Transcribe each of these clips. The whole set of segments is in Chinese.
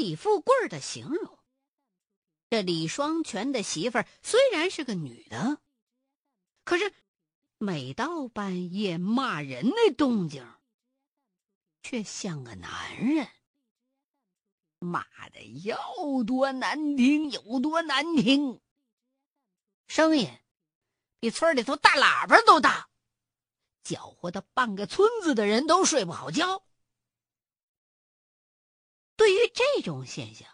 李富贵的形容。这李双全的媳妇儿虽然是个女的，可是每到半夜骂人那动静，却像个男人。骂的要多难听有多难听，声音比村里头大喇叭都大，搅和的半个村子的人都睡不好觉。对于这种现象，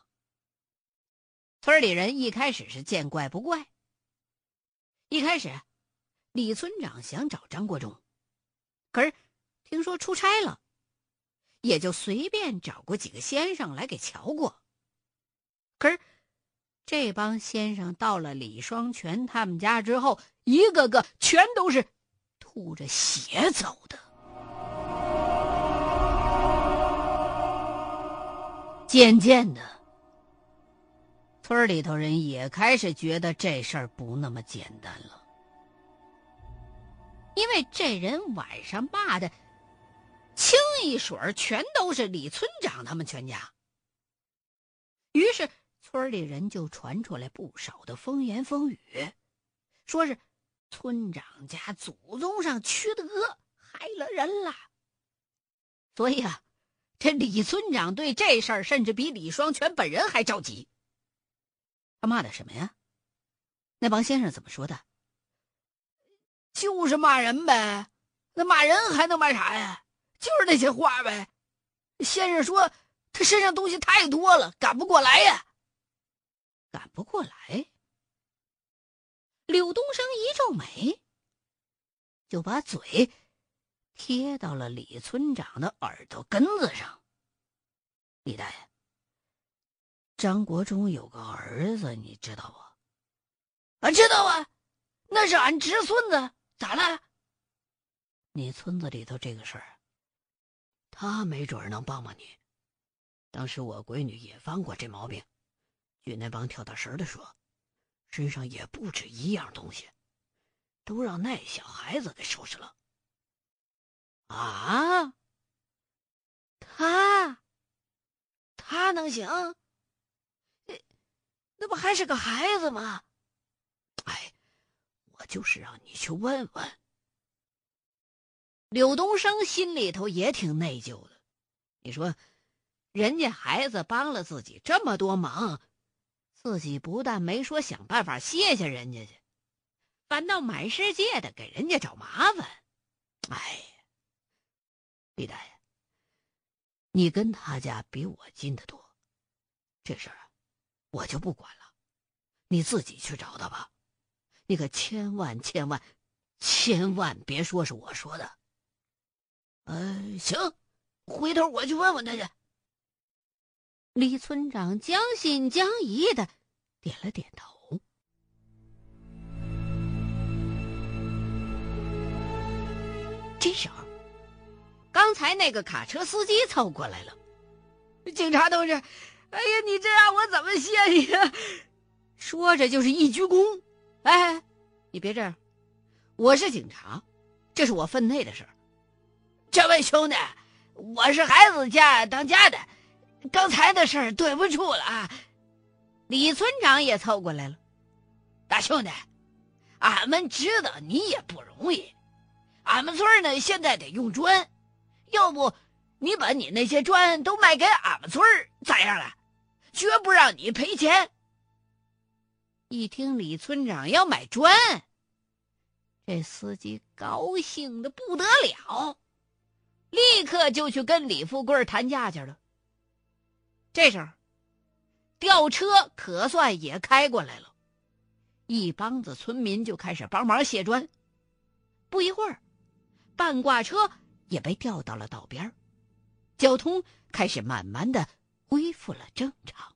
村里人一开始是见怪不怪。一开始，李村长想找张国忠，可是听说出差了。也就随便找过几个先生来给瞧过。可是，这帮先生到了李双全他们家之后，一个个全都是吐着血走的。渐渐的，村里头人也开始觉得这事儿不那么简单了，因为这人晚上骂的。清一水儿全都是李村长他们全家。于是村里人就传出来不少的风言风语，说是村长家祖宗上缺德，害了人了。所以啊，这李村长对这事儿甚至比李双全本人还着急。他骂的什么呀？那帮先生怎么说的？就是骂人呗，那骂人还能骂啥呀？就是那些话呗，先生说他身上东西太多了，赶不过来呀。赶不过来。柳东升一皱眉，就把嘴贴到了李村长的耳朵根子上。李大爷，张国忠有个儿子，你知道不？啊，知道啊，那是俺侄孙子。咋了？你村子里头这个事儿。他没准能帮帮你。当时我闺女也犯过这毛病，据那帮跳大神的说，身上也不止一样东西，都让那小孩子给收拾了。啊？他？他能行？那那不还是个孩子吗？哎，我就是让你去问问。柳东升心里头也挺内疚的，你说，人家孩子帮了自己这么多忙，自己不但没说想办法谢谢人家去，反倒满世界的给人家找麻烦。哎，李大爷，你跟他家比我近得多，这事儿我就不管了，你自己去找他吧，你可千万千万千万别说是我说的。呃，行，回头我去问问他去。李村长将信将疑的点了点头。这时候，刚才那个卡车司机凑过来了。警察同志，哎呀，你这让我怎么谢你呀？说着就是一鞠躬。哎，你别这样，我是警察，这是我分内的事儿。这位兄弟，我是孩子家当家的，刚才的事儿对不住了啊！李村长也凑过来了，大兄弟，俺们知道你也不容易，俺们村呢现在得用砖，要不你把你那些砖都卖给俺们村咋样了？绝不让你赔钱。一听李村长要买砖，这司机高兴的不得了。立刻就去跟李富贵谈价去了。这时候，吊车可算也开过来了，一帮子村民就开始帮忙卸砖。不一会儿，半挂车也被调到了道边，交通开始慢慢的恢复了正常。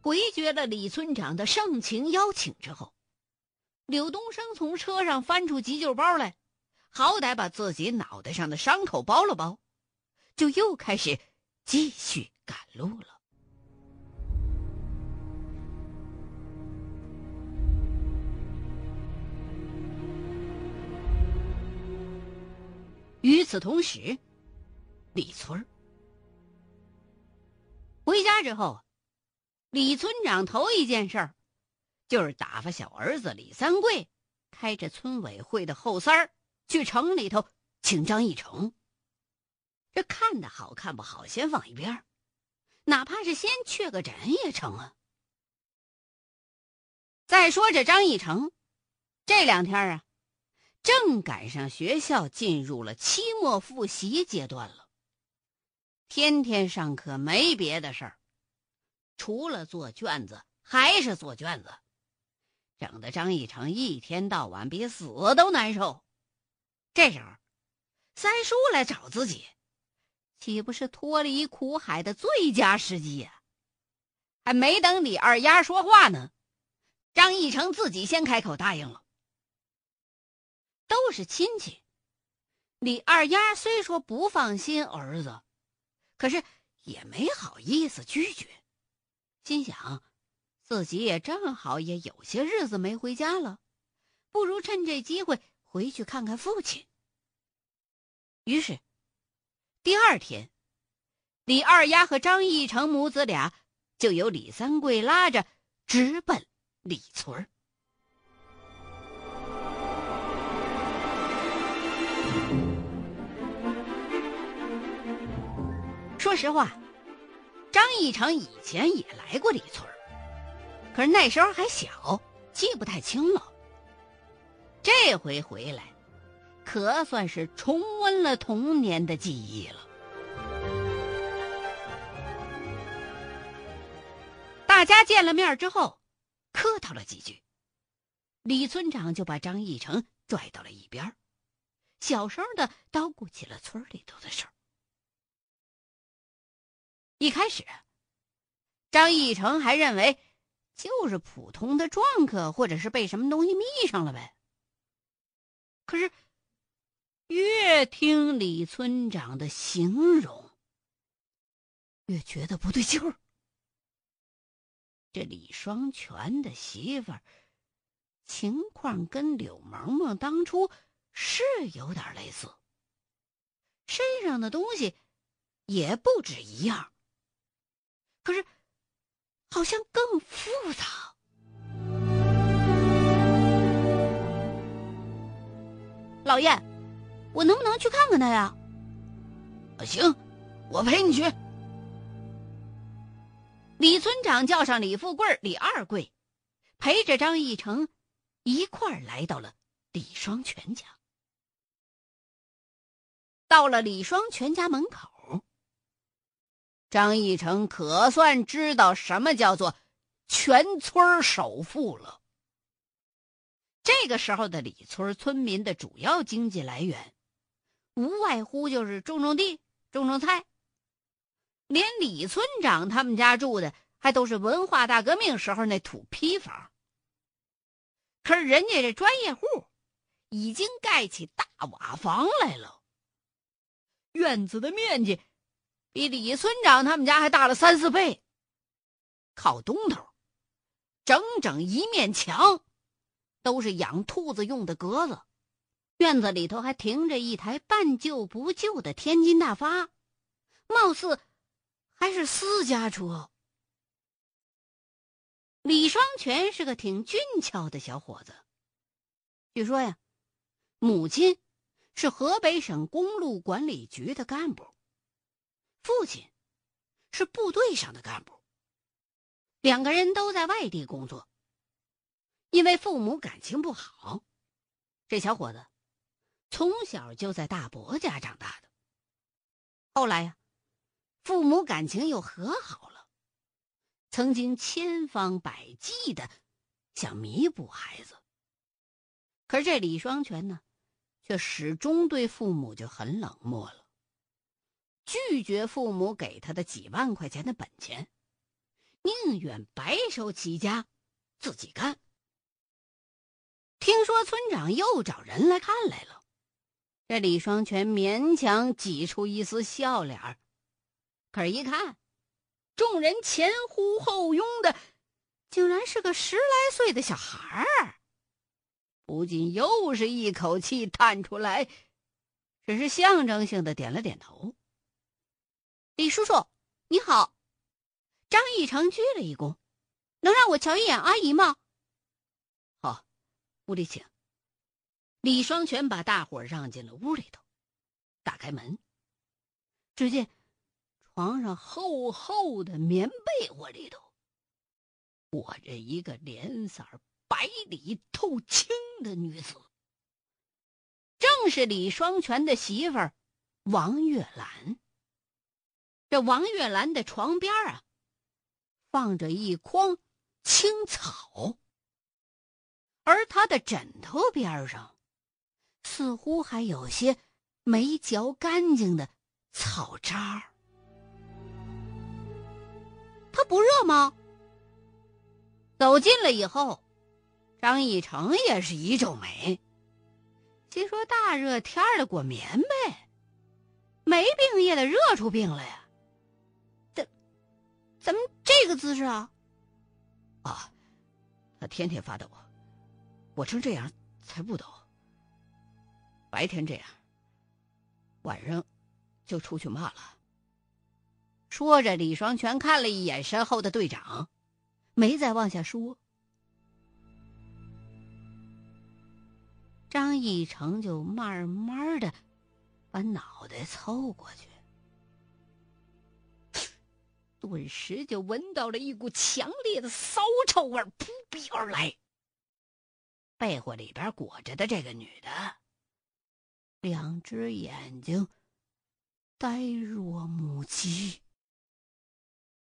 回绝了李村长的盛情邀请之后。柳东升从车上翻出急救包来，好歹把自己脑袋上的伤口包了包，就又开始继续与此同时，李村回家之后，李村长头一件事儿就是打发小儿子李三桂开着村委会的后三儿去城里头请张义成。这看的好看不好，先放一边哪怕是先确个诊也成啊。再说这张义成，这两天啊，正赶上学校进入了期末复习阶段了，天天上课没别的事儿，除了做卷子还是做卷子，整的张义成一天到晚比死都难受。这时候，三叔来找自己。岂不是脱离苦海的最佳时机呀？还没等李二丫说话呢，张义成自己先开口答应了。都是亲戚，李二丫虽说不放心儿子，可是也没好意思拒绝，心想自己也正好也有些日子没回家了，不如趁这机会回去看看父亲。于是。第二天，李二丫和张义成母子俩就由李三桂拉着直奔李村儿说实话，张义成以前也来过李村可是那时候还小，记不太清了。这回回来。可算是重温了童年的记忆了。大家见了面之后，客套了几句，李村长就把张义成拽到了一边，小声的叨咕起了村里头的事儿。一开始，张义成还认为就是普通的撞客，或者是被什么东西迷上了呗。可是。越听李村长的形容，越觉得不对劲儿。这李双全的媳妇儿情况跟柳萌萌当初是有点类似，身上的东西也不止一样，好像更复杂。老爷。我能不能去看看他呀？行，我陪你去。李村长叫上李富贵、李二贵，陪着张义成一块儿来到了李双全家。到了李双全家门口，张义成可算知道什么叫做全村首富了。这个时候的李村村民的主要经济来源。无外乎就是种种地、种种菜，连李村长他们家住的还都是文化大革命时候那土坯房。可是人家这专业户已经盖起大瓦房来了，院子的面积比李村长他们家还大了三四倍。靠东头，整整一面墙都是养兔子用的格子。院子里头还停着一台半旧不旧的天津大发，貌似还是私家车。李双全是个挺俊俏的小伙子，据说呀，母亲是河北省公路管理局的干部，父亲是部队上的干部，两个人都在外地工作。因为父母感情不好，这小伙子。从小就在大伯家长大的，后来呀，父母感情又和好了，曾经千方百计的想弥补孩子。可是这李双全呢，却始终对父母就很冷漠了，拒绝父母给他的几万块钱的本钱，宁愿白手起家，自己干。听说村长又找人来看来了。这李双全勉强挤出一丝笑脸儿，可是，一看，众人前呼后拥的，竟然是个十来岁的小孩儿，不禁又是一口气叹出来：“只是象征性的点了点头。李叔叔，你好。张义成鞠了一躬，能让我瞧一眼阿姨吗？好，屋里请。李双全把大伙让进了屋里头，打开门，只见床上厚厚的棉被窝里头，裹着一个脸色白里透青的女子，正是李双全的媳妇儿王月兰。这王月兰的床边啊，放着一筐青草，而她的枕头边上。似乎还有些没嚼干净的草渣儿。它不热吗？走近了以后，张义成也是一皱眉，心说：“大热天的裹棉被，没病也得热出病来呀。”怎，么这个姿势啊？啊，他天天发抖，我成这样才不抖。白天这样，晚上就出去骂了。说着，李双全看了一眼身后的队长，没再往下说。张义成就慢慢的把脑袋凑过去，顿时就闻到了一股强烈的骚臭味扑鼻而来。被窝里边裹着的这个女的。两只眼睛呆若木鸡，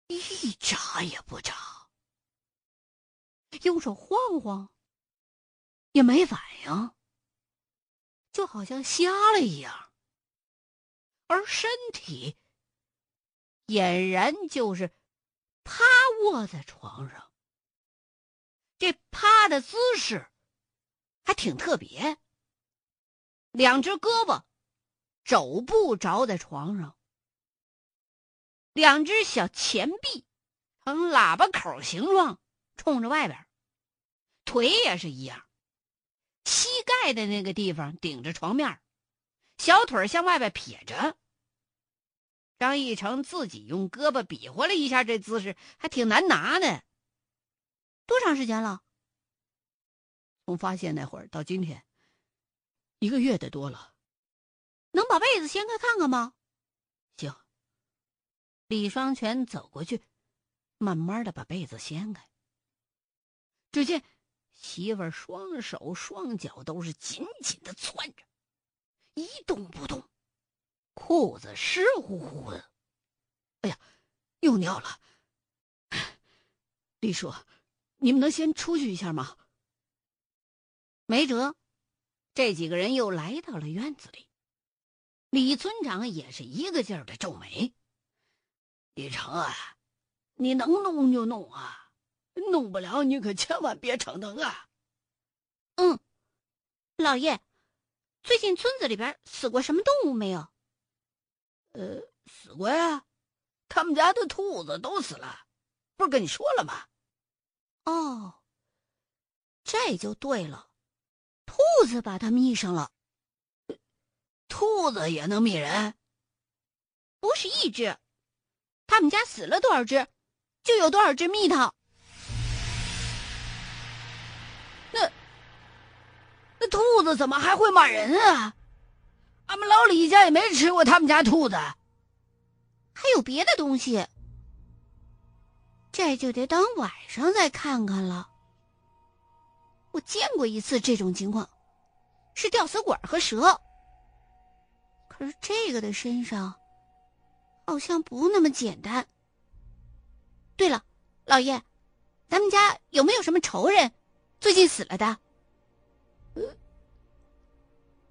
一眨也不眨，用手晃晃也没反应，就好像瞎了一样。而身体俨然就是趴卧在床上，这趴的姿势还挺特别。两只胳膊，肘部着在床上；两只小前臂呈喇叭口形状冲着外边，腿也是一样，膝盖的那个地方顶着床面，小腿向外边撇着。张义成自己用胳膊比划了一下，这姿势还挺难拿的。多长时间了？从发现那会儿到今天。一个月得多了，能把被子掀开看看吗？行。李双全走过去，慢慢的把被子掀开。只见媳妇儿双手双脚都是紧紧的攥着，一动不动，裤子湿乎乎的。哎呀，又尿了！李叔，你们能先出去一下吗？没辙。这几个人又来到了院子里，李村长也是一个劲儿的皱眉。李成啊，你能弄就弄啊，弄不了你可千万别逞能啊。嗯，老爷，最近村子里边死过什么动物没有？呃，死过呀，他们家的兔子都死了，不是跟你说了吗？哦，这就对了。兔子把它迷上了，兔子也能迷人？不是一只，他们家死了多少只，就有多少只蜜桃。那那兔子怎么还会骂人啊？俺们老李家也没吃过他们家兔子，还有别的东西，这就得等晚上再看看了。我见过一次这种情况，是吊死鬼和蛇。可是这个的身上好像不那么简单。对了，老爷，咱们家有没有什么仇人最近死了的？呃，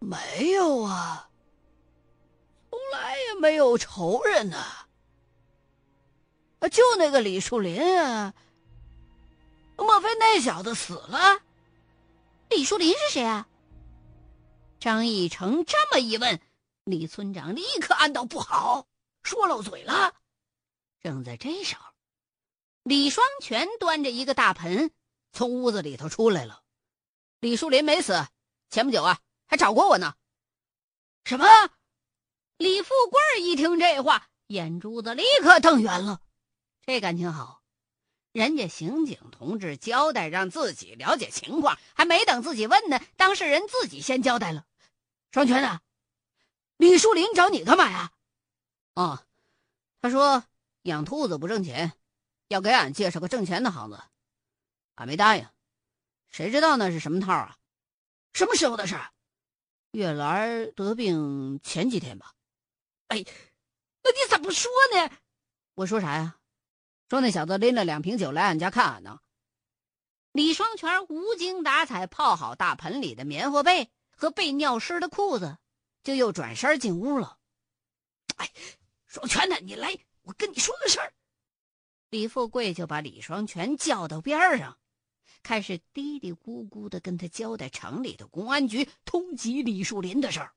没有啊，没有仇人呢。就那个李树林啊，莫非那小子死了？李树林是谁啊？张义成这么一问，李村长立刻暗道不好，说漏嘴了。正在这时候，李双全端着一个大盆从屋子里头出来了。李树林没死，前不久啊还找过我呢。什么？李富贵一听这话，眼珠子立刻瞪圆了。这感情好，人家刑警同志交代让自己了解情况，还没等自己问呢，当事人自己先交代了。双全啊，李树林找你干嘛呀？哦，他说养兔子不挣钱，要给俺介绍个挣钱的行子，俺没答应。谁知道那是什么套啊？什么时候的事？月兰得病前几天吧。哎，那你怎么说呢？我说啥呀？说那小子拎了两瓶酒来俺家看俺呢。李双全无精打采泡好大盆里的棉花被和被尿湿的裤子，就又转身进屋了。哎，双全呢？你来，我跟你说个事儿。李富贵就把李双全叫到边上。开始嘀嘀咕咕的跟他交代城里的公安局通缉李树林的事儿。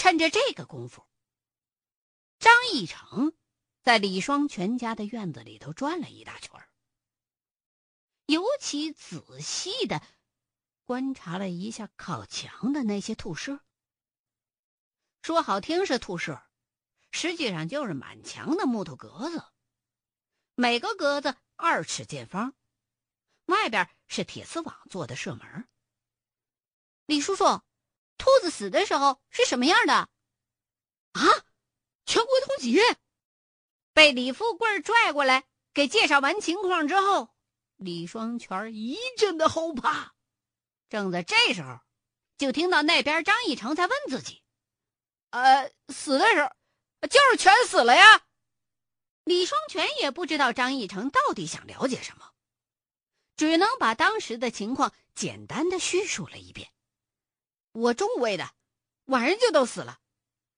趁着这个功夫，张义成在李双全家的院子里头转了一大圈尤其仔细的观察了一下靠墙的那些兔舍。说好听是兔舍，实际上就是满墙的木头格子，每个格子。二尺见方，外边是铁丝网做的射门。李叔叔，兔子死的时候是什么样的？啊！全国通缉！被李富贵拽过来给介绍完情况之后，李双全一阵的后怕。正在这时候，就听到那边张义成在问自己：“呃，死的时候就是全死了呀？”李双全也不知道张义成到底想了解什么，只能把当时的情况简单的叙述了一遍。我中午喂的，晚上就都死了，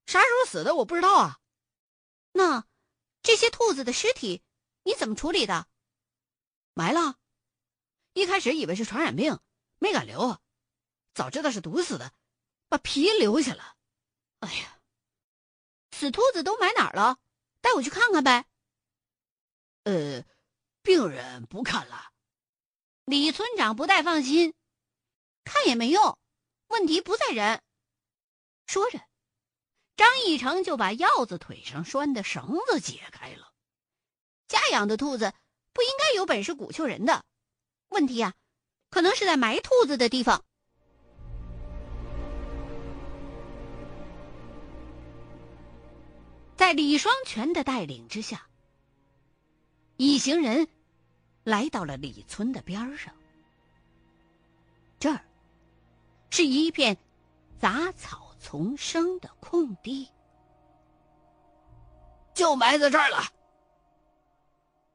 啥时候死的我不知道啊。那这些兔子的尸体你怎么处理的？埋了。一开始以为是传染病，没敢留，早知道是毒死的，把皮留下了。哎呀，死兔子都埋哪儿了？带我去看看呗。呃，病人不看了。李村长不太放心，看也没用，问题不在人。说着，张义成就把鹞子腿上拴的绳子解开了。家养的兔子不应该有本事鼓秋人的，问题呀，可能是在埋兔子的地方。在李双全的带领之下。一行人来到了李村的边上，是一片杂草丛生的空地，就埋在这儿了。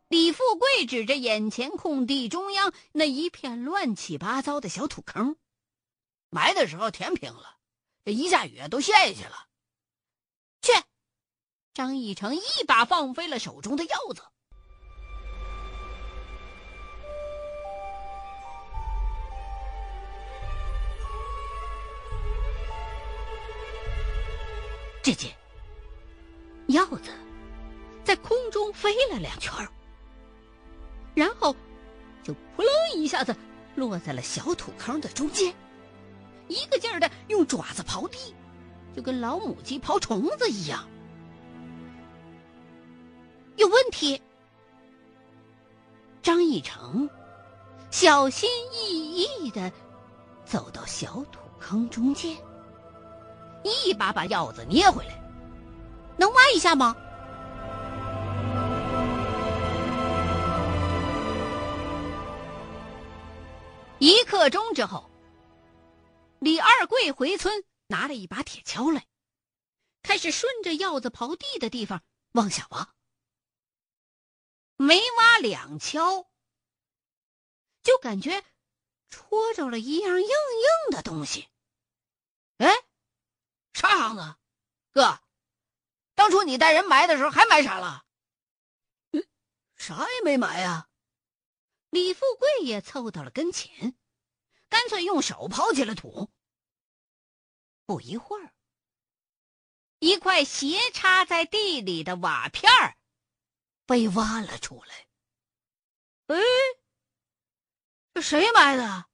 李富贵指着眼前空地中央那一片乱七八糟的小土坑，埋的时候填平了，这一下雨都陷下去了。去！张义成一把放飞了手中的鹞子。只见鹞子在空中飞了两圈然后就扑棱一下子落在了小土坑的中间，一个劲儿的用爪子刨地，就跟老母鸡刨虫子一样。有问题！张义成小心翼翼的走到小土坑中间。一把把鹞子捏回来，能挖一下吗？一刻钟之后，李二贵回村拿了一把铁锹来，开始顺着鹞子刨地的地方往下挖。没挖两锹，就感觉戳着了一样硬硬的东西。哎！啥行子，哥？当初你带人埋的时候还埋啥了？啥也没埋呀。李富贵也凑到了跟前，干脆用手刨起了土。不一会儿，一块斜插在地里的瓦片儿被挖了出来。哎，这谁埋的？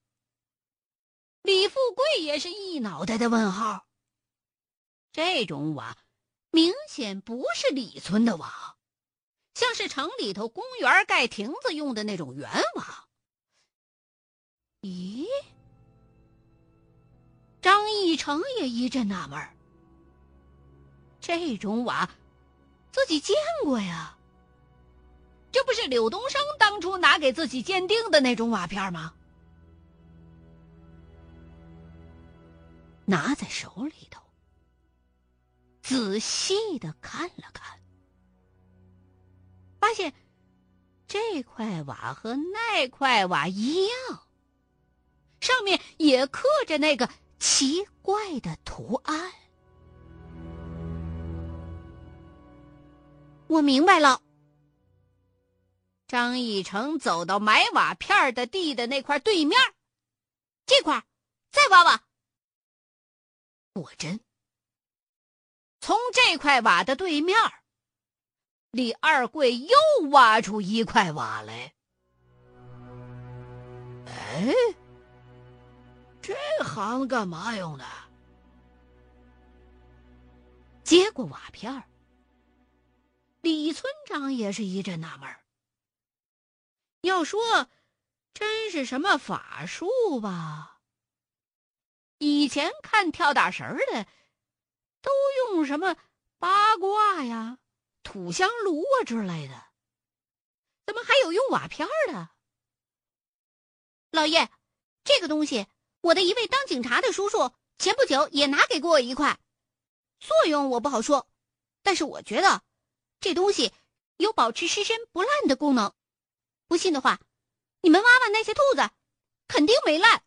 李富贵也是一脑袋的问号。这种瓦明显不是李村的瓦，像是城里头公园盖亭子用的那种圆瓦。咦？张义成也一阵纳闷儿。这种瓦，自己见过呀。这不是柳东升当初拿给自己鉴定的那种瓦片吗？拿在手里头，仔细的看了看，发现这块瓦和那块瓦一样，上面也刻着那个奇怪的图案。我明白了。张义成走到埋瓦片的地的那块对面，这块再挖挖。果真，从这块瓦的对面，李二贵又挖出一块瓦来。哎，这行干嘛用的？接过瓦片李村长也是一阵纳闷。要说真是什么法术吧？以前看跳大神的，都用什么八卦呀、土香炉啊之类的，怎么还有用瓦片的？老爷，这个东西，我的一位当警察的叔叔前不久也拿给过我一块，作用我不好说，但是我觉得这东西有保持尸身不烂的功能。不信的话，你们挖挖那些兔子，肯定没烂。